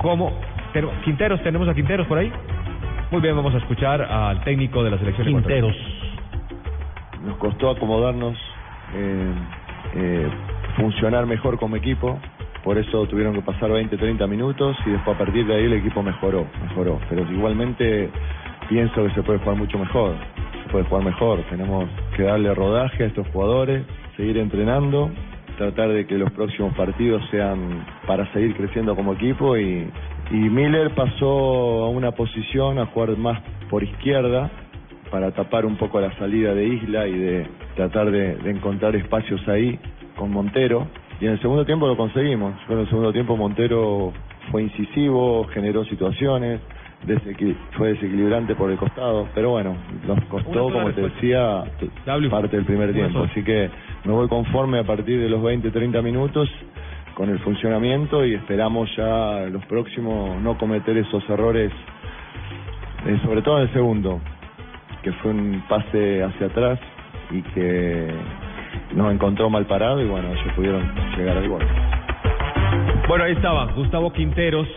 cómo... ten- Quinteros, ¿tenemos a Quinteros por ahí? Muy bien, vamos a escuchar al técnico de la selección Quinteros. Nos costó acomodarnos, eh, eh, funcionar mejor como equipo. Por eso tuvieron que pasar 20, 30 minutos y después a partir de ahí el equipo mejoró, mejoró. Pero igualmente pienso que se puede jugar mucho mejor, se puede jugar mejor. Tenemos que darle rodaje a estos jugadores, seguir entrenando, tratar de que los próximos partidos sean para seguir creciendo como equipo y, y Miller pasó a una posición a jugar más por izquierda para tapar un poco la salida de Isla y de tratar de, de encontrar espacios ahí con Montero. Y en el segundo tiempo lo conseguimos. En el segundo tiempo Montero fue incisivo, generó situaciones, desequil- fue desequilibrante por el costado. Pero bueno, nos costó, como te decía, parte del primer tiempo. Así que me voy conforme a partir de los 20, 30 minutos con el funcionamiento y esperamos ya los próximos no cometer esos errores, eh, sobre todo en el segundo, que fue un pase hacia atrás y que nos encontró mal parado y bueno, ellos pudieron llegar al gol. Bueno, ahí estaba Gustavo Quinteros.